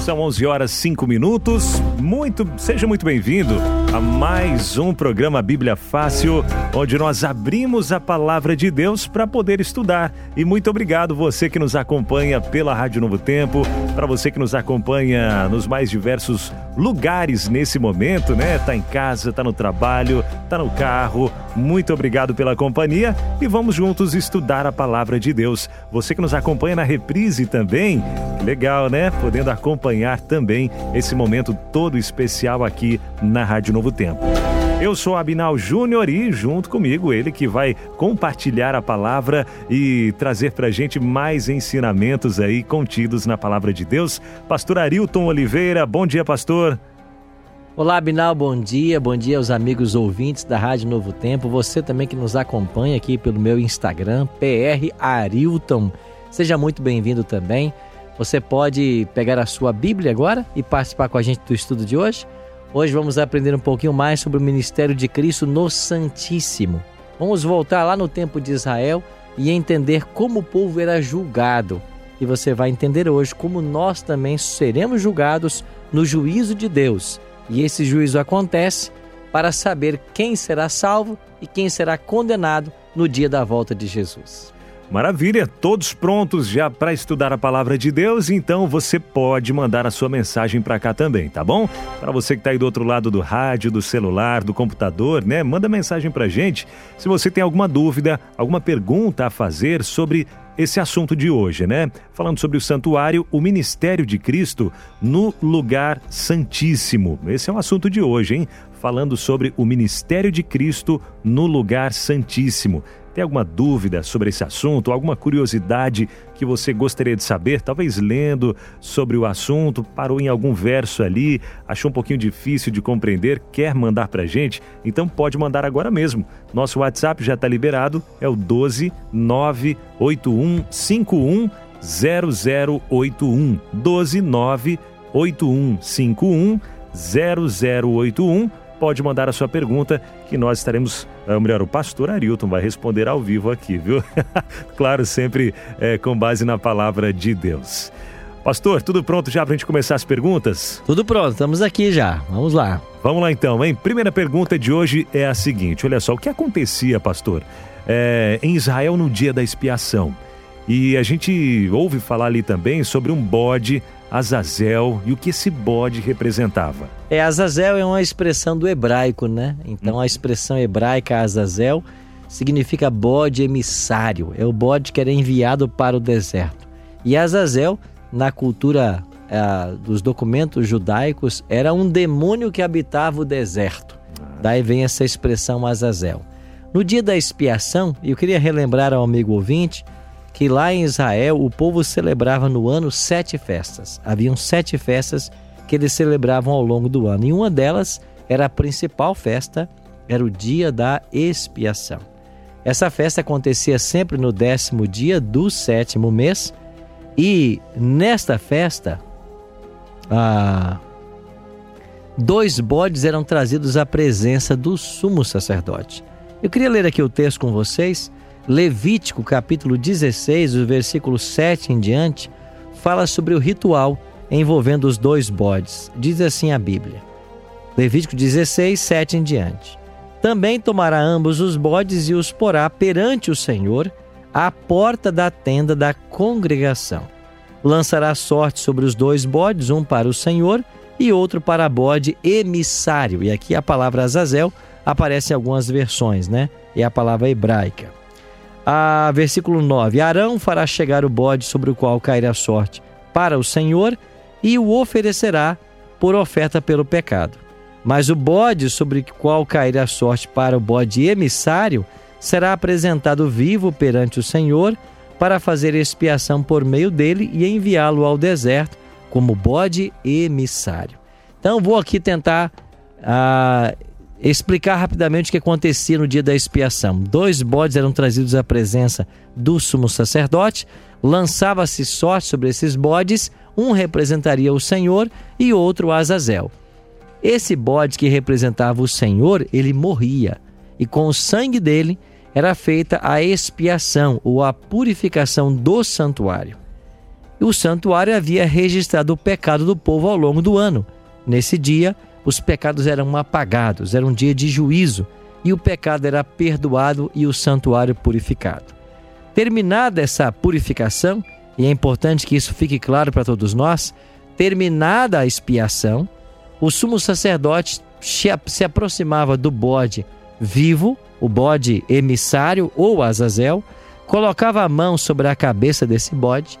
são 11 horas 5 minutos. Muito, seja muito bem-vindo a mais um programa Bíblia Fácil, onde nós abrimos a palavra de Deus para poder estudar. E muito obrigado você que nos acompanha pela Rádio Novo Tempo, para você que nos acompanha nos mais diversos lugares nesse momento, né? Tá em casa, tá no trabalho, tá no carro. Muito obrigado pela companhia e vamos juntos estudar a palavra de Deus. Você que nos acompanha na reprise também, que legal, né? Podendo acompanhar também esse momento todo especial aqui na Rádio Novo Tempo. Eu sou Abinal Júnior e junto comigo ele que vai compartilhar a palavra e trazer pra gente mais ensinamentos aí contidos na palavra de Deus. Pastor Arilton Oliveira, bom dia, pastor. Olá, Abinal, bom dia. Bom dia aos amigos ouvintes da Rádio Novo Tempo. Você também que nos acompanha aqui pelo meu Instagram, PR Arilton. Seja muito bem-vindo também. Você pode pegar a sua Bíblia agora e participar com a gente do estudo de hoje. Hoje vamos aprender um pouquinho mais sobre o ministério de Cristo no Santíssimo. Vamos voltar lá no tempo de Israel e entender como o povo era julgado. E você vai entender hoje como nós também seremos julgados no juízo de Deus. E esse juízo acontece para saber quem será salvo e quem será condenado no dia da volta de Jesus. Maravilha, todos prontos já para estudar a palavra de Deus, então você pode mandar a sua mensagem para cá também, tá bom? Para você que está aí do outro lado do rádio, do celular, do computador, né? Manda mensagem para gente se você tem alguma dúvida, alguma pergunta a fazer sobre esse assunto de hoje, né? Falando sobre o santuário, o ministério de Cristo no lugar santíssimo. Esse é o assunto de hoje, hein? Falando sobre o ministério de Cristo no lugar santíssimo. Tem alguma dúvida sobre esse assunto, alguma curiosidade que você gostaria de saber? Talvez lendo sobre o assunto, parou em algum verso ali, achou um pouquinho difícil de compreender, quer mandar para gente? Então pode mandar agora mesmo. Nosso WhatsApp já está liberado, é o 12 98151 0081 12 98151 0081 pode mandar a sua pergunta que nós estaremos, ou melhor, o pastor Arilton vai responder ao vivo aqui, viu? claro, sempre é, com base na palavra de Deus. Pastor, tudo pronto já para a gente começar as perguntas? Tudo pronto, estamos aqui já. Vamos lá. Vamos lá então, hein? Primeira pergunta de hoje é a seguinte: olha só, o que acontecia, pastor, é, em Israel no dia da expiação? E a gente ouve falar ali também sobre um bode Azazel e o que esse bode representava. É, Azazel é uma expressão do hebraico, né? Então a expressão hebraica Azazel significa bode emissário. É o bode que era enviado para o deserto. E Azazel, na cultura é, dos documentos judaicos, era um demônio que habitava o deserto. Daí vem essa expressão Azazel. No dia da expiação, eu queria relembrar ao amigo ouvinte que lá em Israel o povo celebrava no ano sete festas. Haviam sete festas que eles celebravam ao longo do ano. E uma delas era a principal festa, era o dia da expiação. Essa festa acontecia sempre no décimo dia do sétimo mês. E nesta festa, ah, dois bodes eram trazidos à presença do sumo sacerdote. Eu queria ler aqui o texto com vocês Levítico, capítulo 16, o versículo 7 em diante, fala sobre o ritual envolvendo os dois bodes. Diz assim a Bíblia. Levítico 16, 7 em diante. Também tomará ambos os bodes e os porá perante o Senhor à porta da tenda da congregação. Lançará sorte sobre os dois bodes, um para o Senhor e outro para bode emissário. E aqui a palavra Azazel aparece em algumas versões, né? É a palavra hebraica. A versículo 9: Arão fará chegar o bode sobre o qual cairá a sorte para o Senhor e o oferecerá por oferta pelo pecado. Mas o bode sobre o qual cairá a sorte para o bode emissário será apresentado vivo perante o Senhor para fazer expiação por meio dele e enviá-lo ao deserto como bode emissário. Então vou aqui tentar ah, explicar rapidamente o que acontecia no dia da expiação. Dois bodes eram trazidos à presença do sumo sacerdote, lançava-se sorte sobre esses bodes, um representaria o Senhor e outro Azazel. Esse bode que representava o Senhor, ele morria, e com o sangue dele era feita a expiação ou a purificação do santuário. E o santuário havia registrado o pecado do povo ao longo do ano. Nesse dia, os pecados eram apagados, era um dia de juízo, e o pecado era perdoado e o santuário purificado. Terminada essa purificação, e é importante que isso fique claro para todos nós, terminada a expiação, o sumo sacerdote se aproximava do bode vivo, o bode emissário ou Azazel, colocava a mão sobre a cabeça desse bode,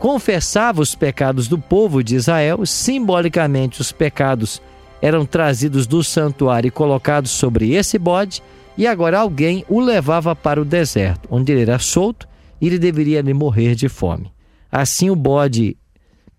confessava os pecados do povo de Israel, simbolicamente os pecados eram trazidos do santuário e colocados sobre esse bode, e agora alguém o levava para o deserto, onde ele era solto e ele deveria ali morrer de fome. Assim, o bode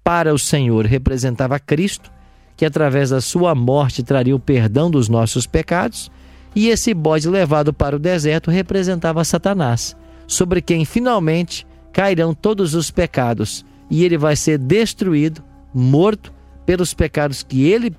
para o Senhor representava Cristo, que através da sua morte traria o perdão dos nossos pecados, e esse bode levado para o deserto representava Satanás, sobre quem finalmente cairão todos os pecados, e ele vai ser destruído, morto pelos pecados que ele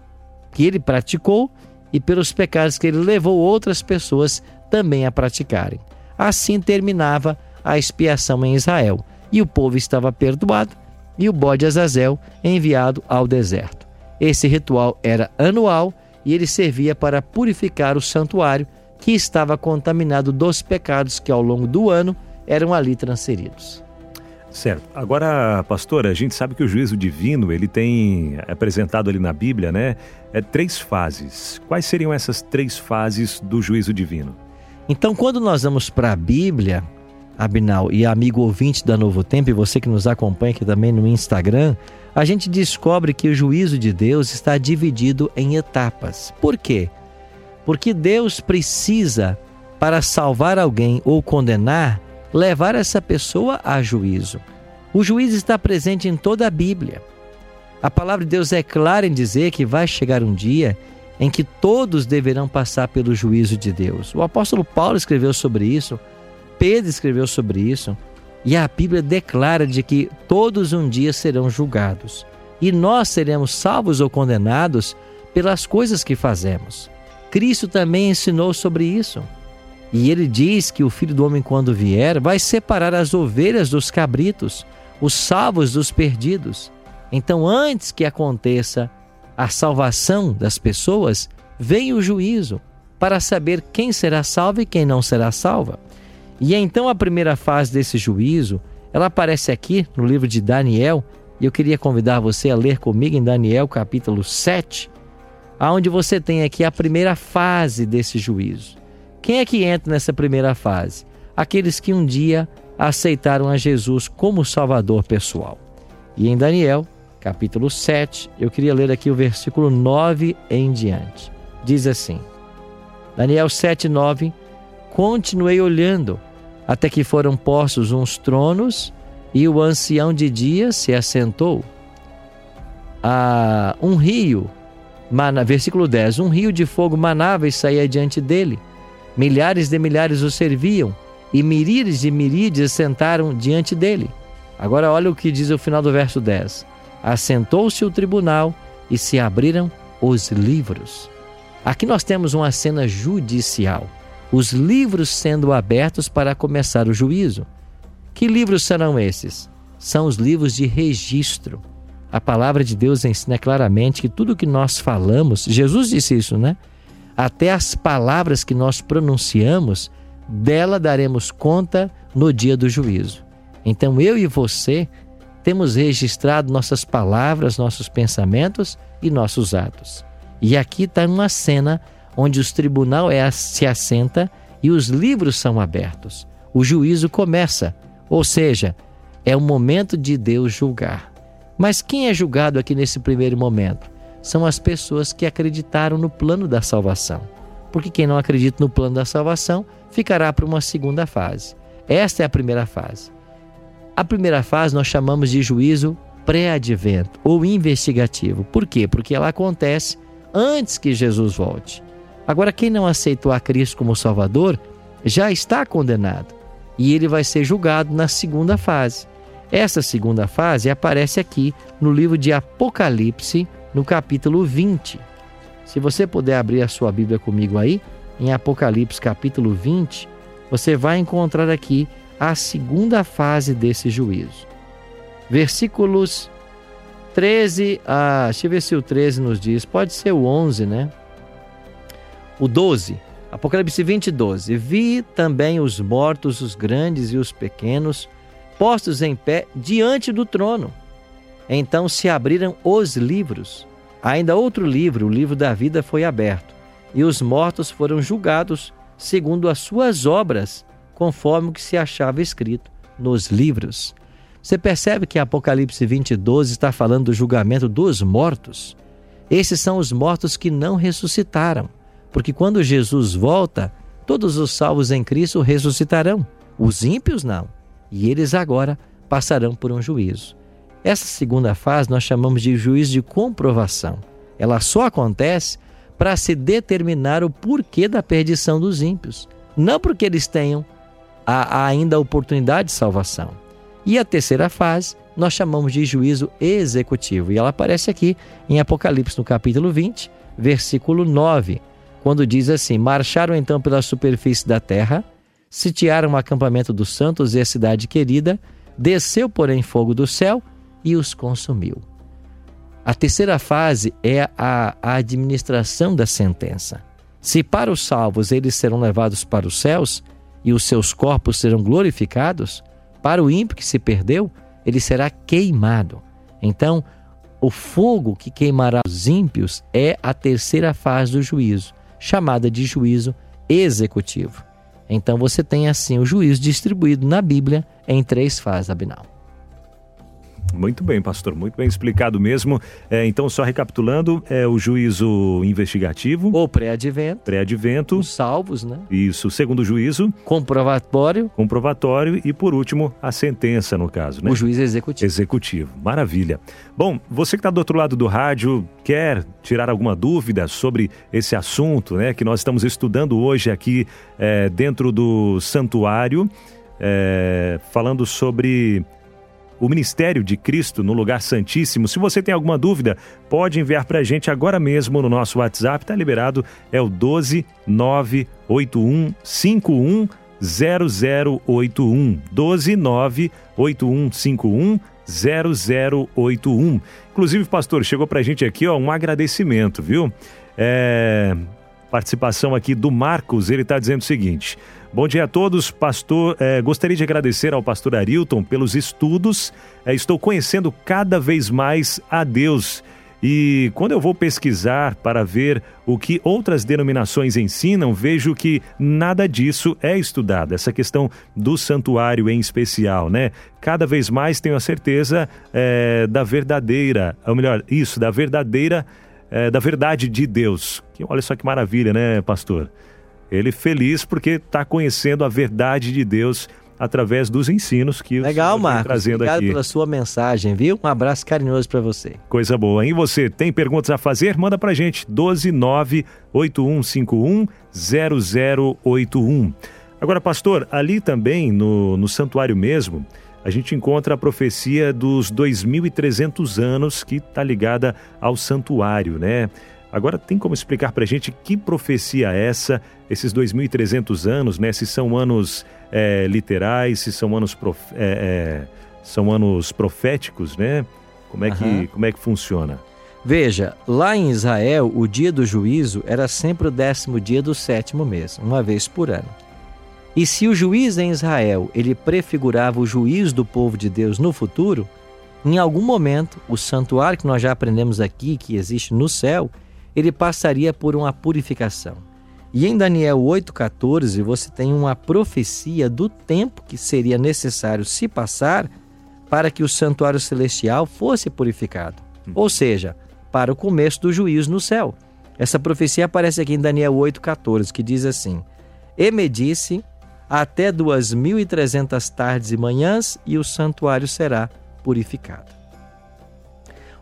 que ele praticou e pelos pecados que ele levou outras pessoas também a praticarem. Assim terminava a expiação em Israel, e o povo estava perdoado, e o bode Azazel enviado ao deserto. Esse ritual era anual e ele servia para purificar o santuário que estava contaminado dos pecados que ao longo do ano eram ali transferidos. Certo. Agora, pastor, a gente sabe que o juízo divino, ele tem apresentado ali na Bíblia, né, é três fases. Quais seriam essas três fases do juízo divino? Então, quando nós vamos para a Bíblia, Abinal e amigo ouvinte da Novo Tempo, e você que nos acompanha aqui também no Instagram, a gente descobre que o juízo de Deus está dividido em etapas. Por quê? Porque Deus precisa, para salvar alguém ou condenar, levar essa pessoa a juízo. O juízo está presente em toda a Bíblia. A palavra de Deus é clara em dizer que vai chegar um dia em que todos deverão passar pelo juízo de Deus. O apóstolo Paulo escreveu sobre isso, Pedro escreveu sobre isso. E a Bíblia declara de que todos um dia serão julgados. E nós seremos salvos ou condenados pelas coisas que fazemos. Cristo também ensinou sobre isso. E ele diz que o filho do homem, quando vier, vai separar as ovelhas dos cabritos, os salvos dos perdidos. Então, antes que aconteça a salvação das pessoas, vem o juízo para saber quem será salvo e quem não será salva. E então a primeira fase desse juízo, ela aparece aqui no livro de Daniel, e eu queria convidar você a ler comigo em Daniel capítulo 7, aonde você tem aqui a primeira fase desse juízo. Quem é que entra nessa primeira fase? Aqueles que um dia aceitaram a Jesus como Salvador pessoal. E em Daniel, capítulo 7, eu queria ler aqui o versículo 9 em diante. Diz assim: Daniel 7, 9: Continuei olhando até que foram postos uns tronos e o ancião de dias se assentou. Ah, um rio, versículo 10: Um rio de fogo manava e saía diante dele. Milhares de milhares o serviam e miríades de miríades sentaram diante dele. Agora, olha o que diz o final do verso 10: Assentou-se o tribunal e se abriram os livros. Aqui nós temos uma cena judicial os livros sendo abertos para começar o juízo. Que livros serão esses? São os livros de registro. A palavra de Deus ensina claramente que tudo que nós falamos, Jesus disse isso, né? Até as palavras que nós pronunciamos, dela daremos conta no dia do juízo. Então eu e você temos registrado nossas palavras, nossos pensamentos e nossos atos. E aqui está uma cena onde os tribunal é, se assenta e os livros são abertos. O juízo começa, ou seja, é o momento de Deus julgar. Mas quem é julgado aqui nesse primeiro momento? São as pessoas que acreditaram no plano da salvação. Porque quem não acredita no plano da salvação ficará para uma segunda fase. Esta é a primeira fase. A primeira fase nós chamamos de juízo pré-advento ou investigativo. Por quê? Porque ela acontece antes que Jesus volte. Agora, quem não aceitou a Cristo como Salvador já está condenado e ele vai ser julgado na segunda fase. Essa segunda fase aparece aqui no livro de Apocalipse, no capítulo 20. Se você puder abrir a sua Bíblia comigo aí, em Apocalipse capítulo 20, você vai encontrar aqui a segunda fase desse juízo. Versículos 13 a. Deixa eu ver se o 13 nos diz. Pode ser o 11, né? O 12. Apocalipse 20, 12. Vi também os mortos, os grandes e os pequenos, postos em pé diante do trono. Então se abriram os livros. Ainda outro livro, o livro da vida, foi aberto, e os mortos foram julgados segundo as suas obras, conforme o que se achava escrito nos livros. Você percebe que Apocalipse 20, 12 está falando do julgamento dos mortos? Esses são os mortos que não ressuscitaram, porque quando Jesus volta, todos os salvos em Cristo ressuscitarão, os ímpios não, e eles agora passarão por um juízo. Essa segunda fase nós chamamos de juízo de comprovação. Ela só acontece para se determinar o porquê da perdição dos ímpios, não porque eles tenham a, a ainda a oportunidade de salvação. E a terceira fase nós chamamos de juízo executivo. E ela aparece aqui em Apocalipse, no capítulo 20, versículo 9, quando diz assim: Marcharam então pela superfície da terra, sitiaram o acampamento dos santos e a cidade querida, desceu, porém, fogo do céu e os consumiu. A terceira fase é a, administração da sentença. Se para os salvos eles serão levados para os céus e os seus corpos serão glorificados, para o ímpio que se perdeu, ele será queimado. Então, o fogo que queimará os ímpios é a terceira fase do juízo, chamada de juízo executivo. Então você tem assim o juízo distribuído na Bíblia em três fases, Abinal. Muito bem, pastor, muito bem explicado mesmo. É, então, só recapitulando, é o juízo investigativo. Ou pré-advento. Pré-advento. Os salvos, né? Isso. Segundo juízo. Comprovatório. Comprovatório. E, por último, a sentença, no caso, né? O juízo executivo. Executivo. Maravilha. Bom, você que está do outro lado do rádio, quer tirar alguma dúvida sobre esse assunto, né? Que nós estamos estudando hoje aqui é, dentro do santuário, é, falando sobre o ministério de Cristo no lugar santíssimo. Se você tem alguma dúvida, pode enviar para a gente agora mesmo no nosso WhatsApp, tá liberado, é o 12 981 51 0081 12 98151 0081. Inclusive, pastor, chegou para a gente aqui ó, um agradecimento, viu? É, participação aqui do Marcos, ele está dizendo o seguinte: Bom dia a todos, pastor. É, gostaria de agradecer ao pastor Arilton pelos estudos. É, estou conhecendo cada vez mais a Deus. E quando eu vou pesquisar para ver o que outras denominações ensinam, vejo que nada disso é estudado. Essa questão do santuário em especial, né? Cada vez mais tenho a certeza é, da verdadeira, ou melhor, isso, da verdadeira, é, da verdade de Deus. Que olha só que maravilha, né, pastor? Ele feliz porque está conhecendo a verdade de Deus através dos ensinos que Legal, Marcos. Trazendo Obrigado aqui. pela sua mensagem, viu? Um abraço carinhoso para você. Coisa boa. E você tem perguntas a fazer? Manda pra gente 129 8151 0081. Agora, pastor, ali também no, no santuário mesmo, a gente encontra a profecia dos 2.300 anos que está ligada ao santuário, né? Agora, tem como explicar para a gente que profecia é essa, esses 2.300 anos, né? Se são anos é, literais, se são anos, prof... é, é, são anos proféticos, né? Como é, que, uhum. como é que funciona? Veja, lá em Israel, o dia do juízo era sempre o décimo dia do sétimo mês, uma vez por ano. E se o juiz em Israel ele prefigurava o juízo do povo de Deus no futuro, em algum momento o santuário que nós já aprendemos aqui que existe no céu, ele passaria por uma purificação. E em Daniel 8,14 você tem uma profecia do tempo que seria necessário se passar para que o santuário celestial fosse purificado. Hum. Ou seja, para o começo do juízo no céu. Essa profecia aparece aqui em Daniel 8,14, que diz assim: E me disse, até duas mil e trezentas tardes e manhãs, e o santuário será purificado.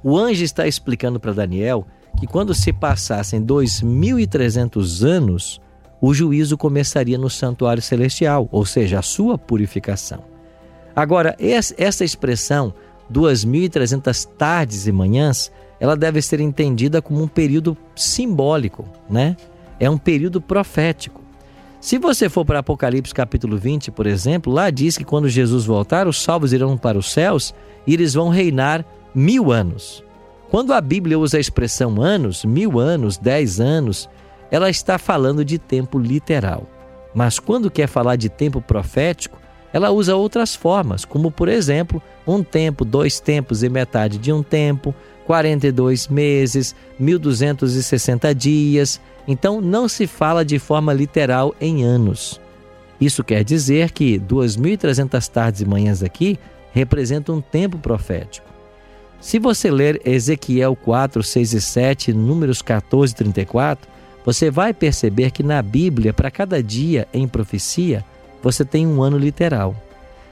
O anjo está explicando para Daniel que quando se passassem 2.300 anos, o juízo começaria no santuário celestial, ou seja, a sua purificação. Agora, essa expressão, 2.300 tardes e manhãs, ela deve ser entendida como um período simbólico, né? É um período profético. Se você for para Apocalipse capítulo 20, por exemplo, lá diz que quando Jesus voltar, os salvos irão para os céus e eles vão reinar mil anos. Quando a Bíblia usa a expressão anos, mil anos, dez anos, ela está falando de tempo literal. Mas quando quer falar de tempo profético, ela usa outras formas, como por exemplo, um tempo, dois tempos e metade de um tempo, 42 meses, 1260 dias. Então não se fala de forma literal em anos. Isso quer dizer que 2300 tardes e manhãs aqui representam um tempo profético. Se você ler Ezequiel 4, 6 e 7, Números 14 e 34, você vai perceber que na Bíblia, para cada dia em profecia, você tem um ano literal.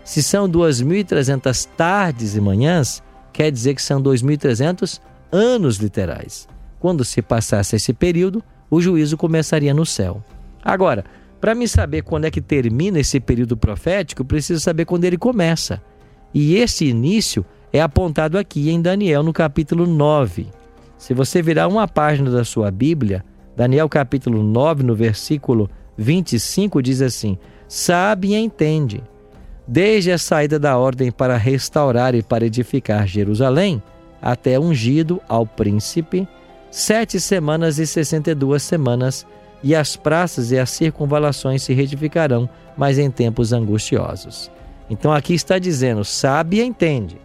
Se são 2.300 tardes e manhãs, quer dizer que são 2.300 anos literais. Quando se passasse esse período, o juízo começaria no céu. Agora, para me saber quando é que termina esse período profético, preciso saber quando ele começa. E esse início é apontado aqui em Daniel, no capítulo 9. Se você virar uma página da sua Bíblia, Daniel capítulo 9, no versículo 25, diz assim: Sabe e entende. Desde a saída da ordem para restaurar e para edificar Jerusalém, até ungido ao príncipe, sete semanas e sessenta e duas semanas, e as praças e as circunvalações se reedificarão, mas em tempos angustiosos. Então aqui está dizendo: sabe e entende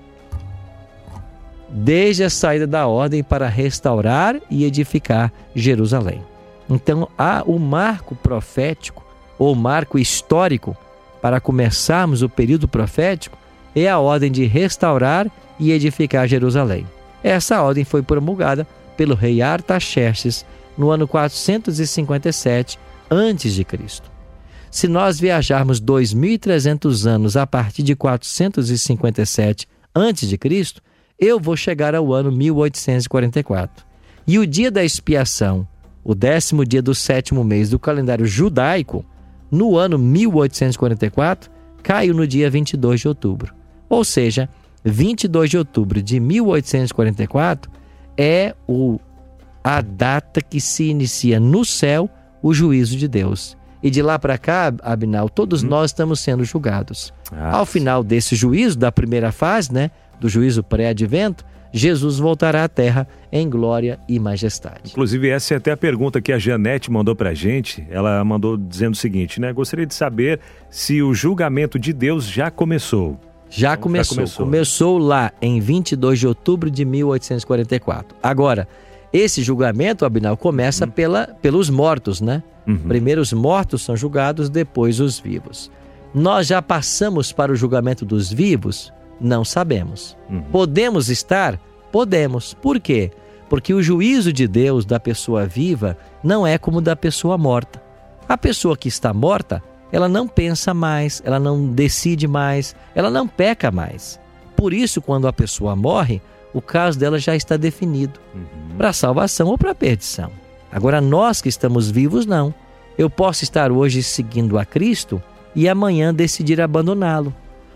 desde a saída da ordem para restaurar e edificar Jerusalém. Então há o marco profético ou marco histórico para começarmos o período profético é a ordem de restaurar e edificar Jerusalém. Essa ordem foi promulgada pelo rei Artaxerxes no ano 457 a.C. Se nós viajarmos 2300 anos a partir de 457 a.C., eu vou chegar ao ano 1844. E o dia da expiação, o décimo dia do sétimo mês do calendário judaico, no ano 1844, caiu no dia 22 de outubro. Ou seja, 22 de outubro de 1844 é o, a data que se inicia no céu o juízo de Deus. E de lá para cá, Abinal, todos hum. nós estamos sendo julgados. Ah, Ao final desse juízo, da primeira fase, né, do juízo pré-advento, Jesus voltará à terra em glória e majestade. Inclusive, essa é até a pergunta que a Janete mandou para a gente. Ela mandou dizendo o seguinte, né? Gostaria de saber se o julgamento de Deus já começou. Já começou. já começou. Começou lá em 22 de outubro de 1844. Agora, esse julgamento, Abinal, começa uhum. pela, pelos mortos, né? Uhum. Primeiro os mortos são julgados, depois os vivos. Nós já passamos para o julgamento dos vivos? Não sabemos. Uhum. Podemos estar? Podemos. Por quê? Porque o juízo de Deus da pessoa viva não é como da pessoa morta. A pessoa que está morta, ela não pensa mais, ela não decide mais, ela não peca mais. Por isso, quando a pessoa morre, o caso dela já está definido uhum. para salvação ou para perdição. Agora, nós que estamos vivos, não. Eu posso estar hoje seguindo a Cristo e amanhã decidir abandoná-lo.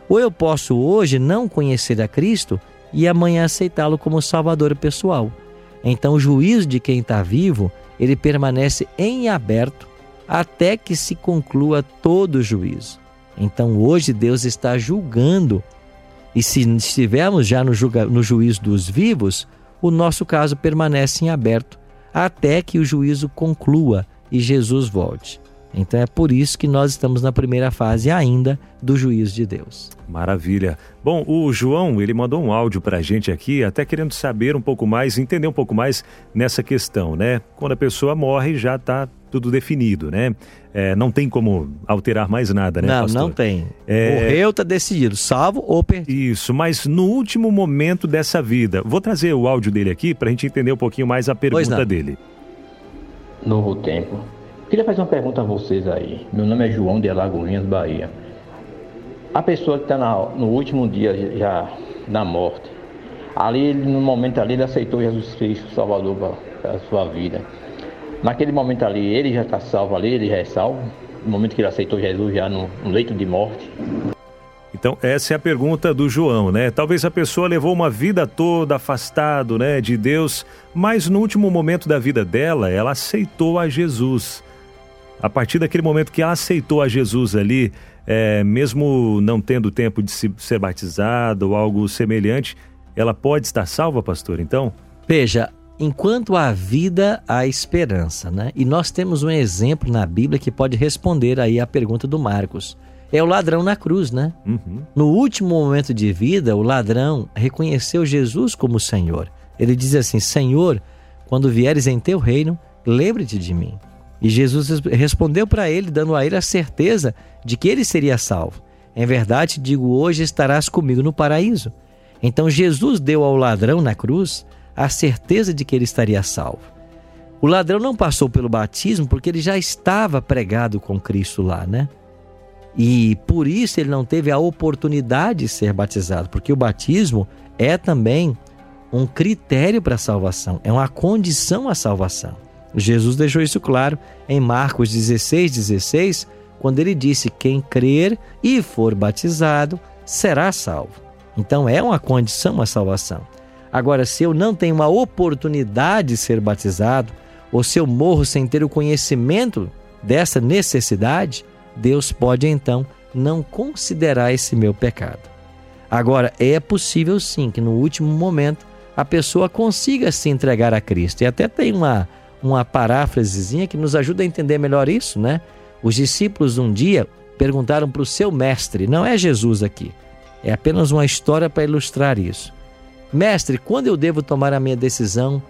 Ou eu posso hoje não conhecer a Cristo e amanhã aceitá-lo como Salvador pessoal. Então o juízo de quem está vivo, ele permanece em aberto até que se conclua todo o juízo. Então hoje Deus está julgando e se estivermos já no, julga, no juízo dos vivos, o nosso caso permanece em aberto até que o juízo conclua e Jesus volte. Então é por isso que nós estamos na primeira fase ainda do juízo de Deus. Maravilha. Bom, o João, ele mandou um áudio para a gente aqui, até querendo saber um pouco mais, entender um pouco mais nessa questão, né? Quando a pessoa morre, já está tudo definido, né? É, não tem como alterar mais nada, né, Não, pastor? não tem. É... Morreu, está decidido, salvo ou perdido. Isso, mas no último momento dessa vida, vou trazer o áudio dele aqui para a gente entender um pouquinho mais a pergunta dele. Novo tempo Queria fazer uma pergunta a vocês aí. Meu nome é João de Alagoinhas, Bahia. A pessoa que está no último dia já da morte, Ali, no momento ali, ele aceitou Jesus Cristo, Salvador, para a sua vida. Naquele momento ali, ele já está salvo ali, ele já é salvo. No momento que ele aceitou Jesus já no, no leito de morte. Então, essa é a pergunta do João, né? Talvez a pessoa levou uma vida toda afastado, né, de Deus, mas no último momento da vida dela, ela aceitou a Jesus. A partir daquele momento que ela aceitou a Jesus ali, é, mesmo não tendo tempo de se, ser batizada ou algo semelhante, ela pode estar salva, pastor? Então? Veja, enquanto há vida, há esperança, né? E nós temos um exemplo na Bíblia que pode responder aí a pergunta do Marcos é o ladrão na cruz, né? Uhum. No último momento de vida, o ladrão reconheceu Jesus como Senhor. Ele diz assim: Senhor, quando vieres em teu reino, lembre-te de mim. E Jesus respondeu para ele, dando a ele a certeza de que ele seria salvo. Em verdade, digo, hoje estarás comigo no paraíso. Então Jesus deu ao ladrão na cruz a certeza de que ele estaria salvo. O ladrão não passou pelo batismo porque ele já estava pregado com Cristo lá, né? E por isso ele não teve a oportunidade de ser batizado, porque o batismo é também um critério para a salvação, é uma condição à salvação. Jesus deixou isso claro em Marcos 16, 16, quando ele disse: Quem crer e for batizado será salvo. Então é uma condição à salvação. Agora, se eu não tenho uma oportunidade de ser batizado, ou se eu morro sem ter o conhecimento dessa necessidade, Deus pode então não considerar esse meu pecado. Agora, é possível sim que no último momento a pessoa consiga se entregar a Cristo. E até tem uma, uma paráfrasezinha que nos ajuda a entender melhor isso, né? Os discípulos um dia perguntaram para o seu mestre, não é Jesus aqui, é apenas uma história para ilustrar isso. Mestre, quando eu devo tomar a minha decisão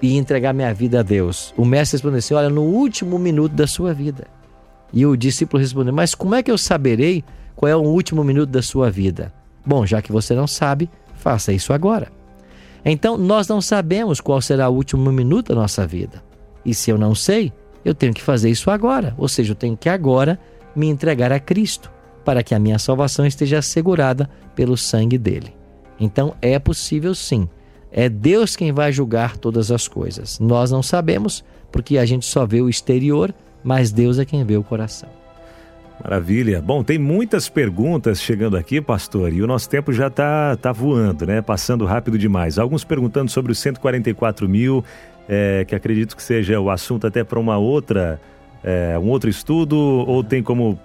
e entregar minha vida a Deus? O mestre respondeu assim: Olha, no último minuto da sua vida. E o discípulo respondeu: Mas como é que eu saberei qual é o último minuto da sua vida? Bom, já que você não sabe, faça isso agora. Então, nós não sabemos qual será o último minuto da nossa vida. E se eu não sei, eu tenho que fazer isso agora. Ou seja, eu tenho que agora me entregar a Cristo, para que a minha salvação esteja assegurada pelo sangue dele. Então, é possível sim. É Deus quem vai julgar todas as coisas. Nós não sabemos, porque a gente só vê o exterior mas Deus é quem vê o coração. Maravilha. Bom, tem muitas perguntas chegando aqui, pastor, e o nosso tempo já está tá voando, né? Passando rápido demais. Alguns perguntando sobre os 144 mil, é, que acredito que seja o assunto até para uma outra, é, um outro estudo, ou tem como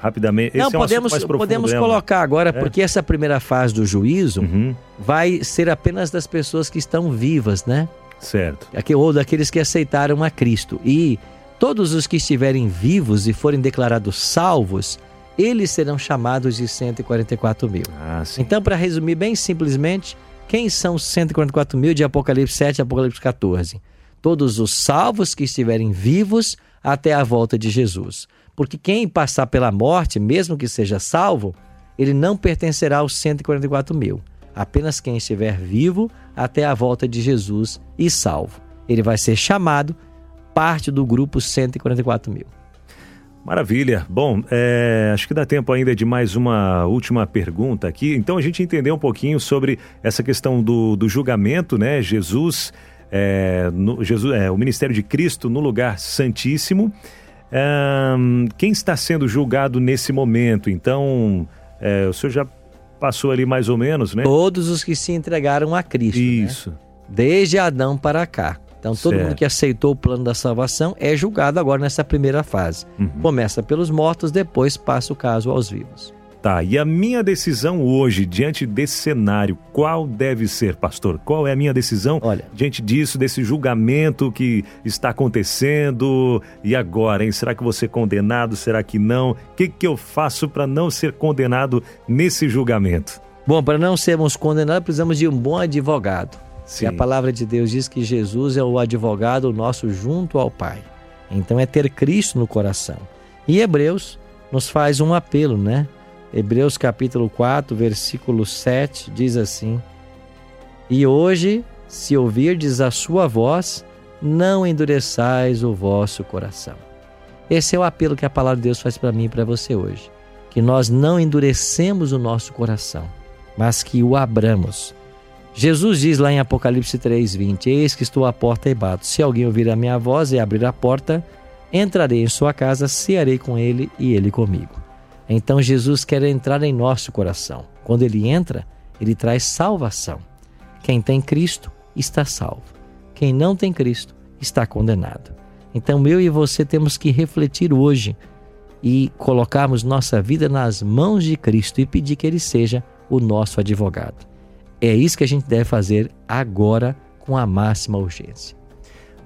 rapidamente. Não, podemos, é um podemos né? colocar agora, é. porque essa primeira fase do juízo uhum. vai ser apenas das pessoas que estão vivas, né? Certo. Ou daqueles que aceitaram a Cristo. E Todos os que estiverem vivos e forem declarados salvos, eles serão chamados de 144 mil. Ah, então, para resumir bem simplesmente, quem são os 144 mil de Apocalipse 7 e Apocalipse 14? Todos os salvos que estiverem vivos até a volta de Jesus. Porque quem passar pela morte, mesmo que seja salvo, ele não pertencerá aos 144 mil. Apenas quem estiver vivo até a volta de Jesus e salvo. Ele vai ser chamado parte do grupo 144 mil. Maravilha. Bom, é, acho que dá tempo ainda de mais uma última pergunta aqui. Então, a gente entender um pouquinho sobre essa questão do, do julgamento, né? Jesus, é, no, Jesus é, o ministério de Cristo no lugar santíssimo. Quem está sendo julgado nesse momento? Então, é, o senhor já passou ali mais ou menos, né? Todos os que se entregaram a Cristo. Né? Isso. Né? Desde Adão para cá. Então, todo certo. mundo que aceitou o plano da salvação é julgado agora nessa primeira fase. Uhum. Começa pelos mortos, depois passa o caso aos vivos. Tá, e a minha decisão hoje, diante desse cenário, qual deve ser, pastor? Qual é a minha decisão Olha, diante disso, desse julgamento que está acontecendo? E agora, hein? Será que vou ser condenado? Será que não? O que, que eu faço para não ser condenado nesse julgamento? Bom, para não sermos condenados, precisamos de um bom advogado. Sim. E a palavra de Deus diz que Jesus é o advogado nosso junto ao Pai. Então é ter Cristo no coração. E Hebreus nos faz um apelo, né? Hebreus capítulo 4, versículo 7 diz assim: E hoje, se ouvirdes a sua voz, não endureçais o vosso coração. Esse é o apelo que a palavra de Deus faz para mim e para você hoje. Que nós não endurecemos o nosso coração, mas que o abramos Jesus diz lá em Apocalipse 3:20: Eis que estou à porta e bato. Se alguém ouvir a minha voz e abrir a porta, entrarei em sua casa, cearei com ele e ele comigo. Então Jesus quer entrar em nosso coração. Quando ele entra, ele traz salvação. Quem tem Cristo está salvo. Quem não tem Cristo está condenado. Então eu e você temos que refletir hoje e colocarmos nossa vida nas mãos de Cristo e pedir que ele seja o nosso advogado. É isso que a gente deve fazer agora com a máxima urgência.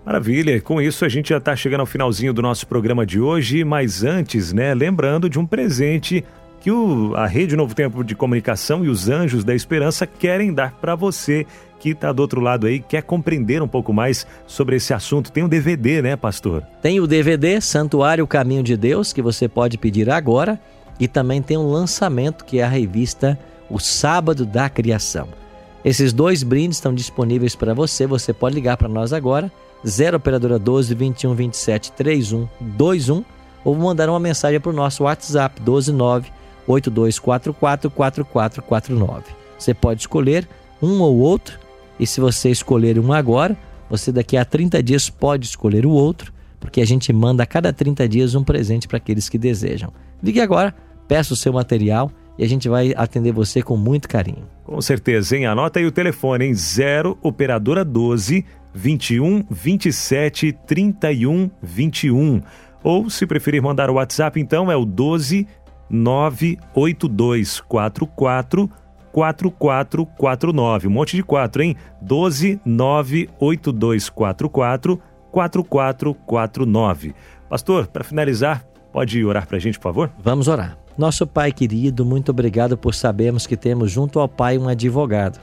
Maravilha, com isso a gente já está chegando ao finalzinho do nosso programa de hoje, mas antes, né, lembrando de um presente que o, a Rede Novo Tempo de Comunicação e os Anjos da Esperança querem dar para você que está do outro lado aí, quer compreender um pouco mais sobre esse assunto. Tem um DVD, né, pastor? Tem o DVD Santuário Caminho de Deus, que você pode pedir agora, e também tem um lançamento que é a revista O Sábado da Criação. Esses dois brindes estão disponíveis para você. Você pode ligar para nós agora, 0 operadora 12 21 27 31 21 ou mandar uma mensagem para o nosso WhatsApp 129 8244 4449. Você pode escolher um ou outro e se você escolher um agora, você daqui a 30 dias pode escolher o outro, porque a gente manda a cada 30 dias um presente para aqueles que desejam. Ligue agora, peça o seu material e a gente vai atender você com muito carinho. Com certeza, hein? Anota aí o telefone em 0 operadora 12 21 27 31 21. Ou se preferir mandar o WhatsApp, então é o 12 98244 4449. Um monte de quatro, hein? 12 98244 4449. Pastor, para finalizar, pode orar para a gente, por favor? Vamos orar. Nosso Pai querido, muito obrigado por sabermos que temos junto ao Pai um advogado.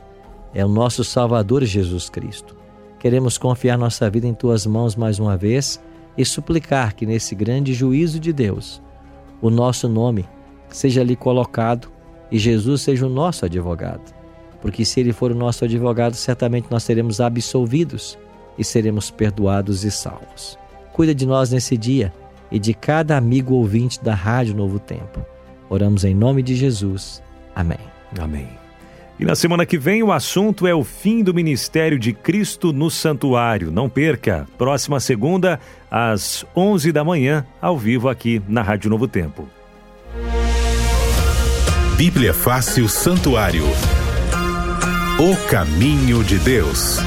É o nosso Salvador Jesus Cristo. Queremos confiar nossa vida em tuas mãos mais uma vez e suplicar que nesse grande juízo de Deus, o nosso nome seja ali colocado e Jesus seja o nosso advogado. Porque se ele for o nosso advogado, certamente nós seremos absolvidos e seremos perdoados e salvos. Cuida de nós nesse dia e de cada amigo ouvinte da Rádio Novo Tempo. Oramos em nome de Jesus. Amém. Amém. E na semana que vem o assunto é o fim do ministério de Cristo no santuário. Não perca, próxima segunda, às 11 da manhã, ao vivo aqui na Rádio Novo Tempo. Bíblia Fácil Santuário. O caminho de Deus.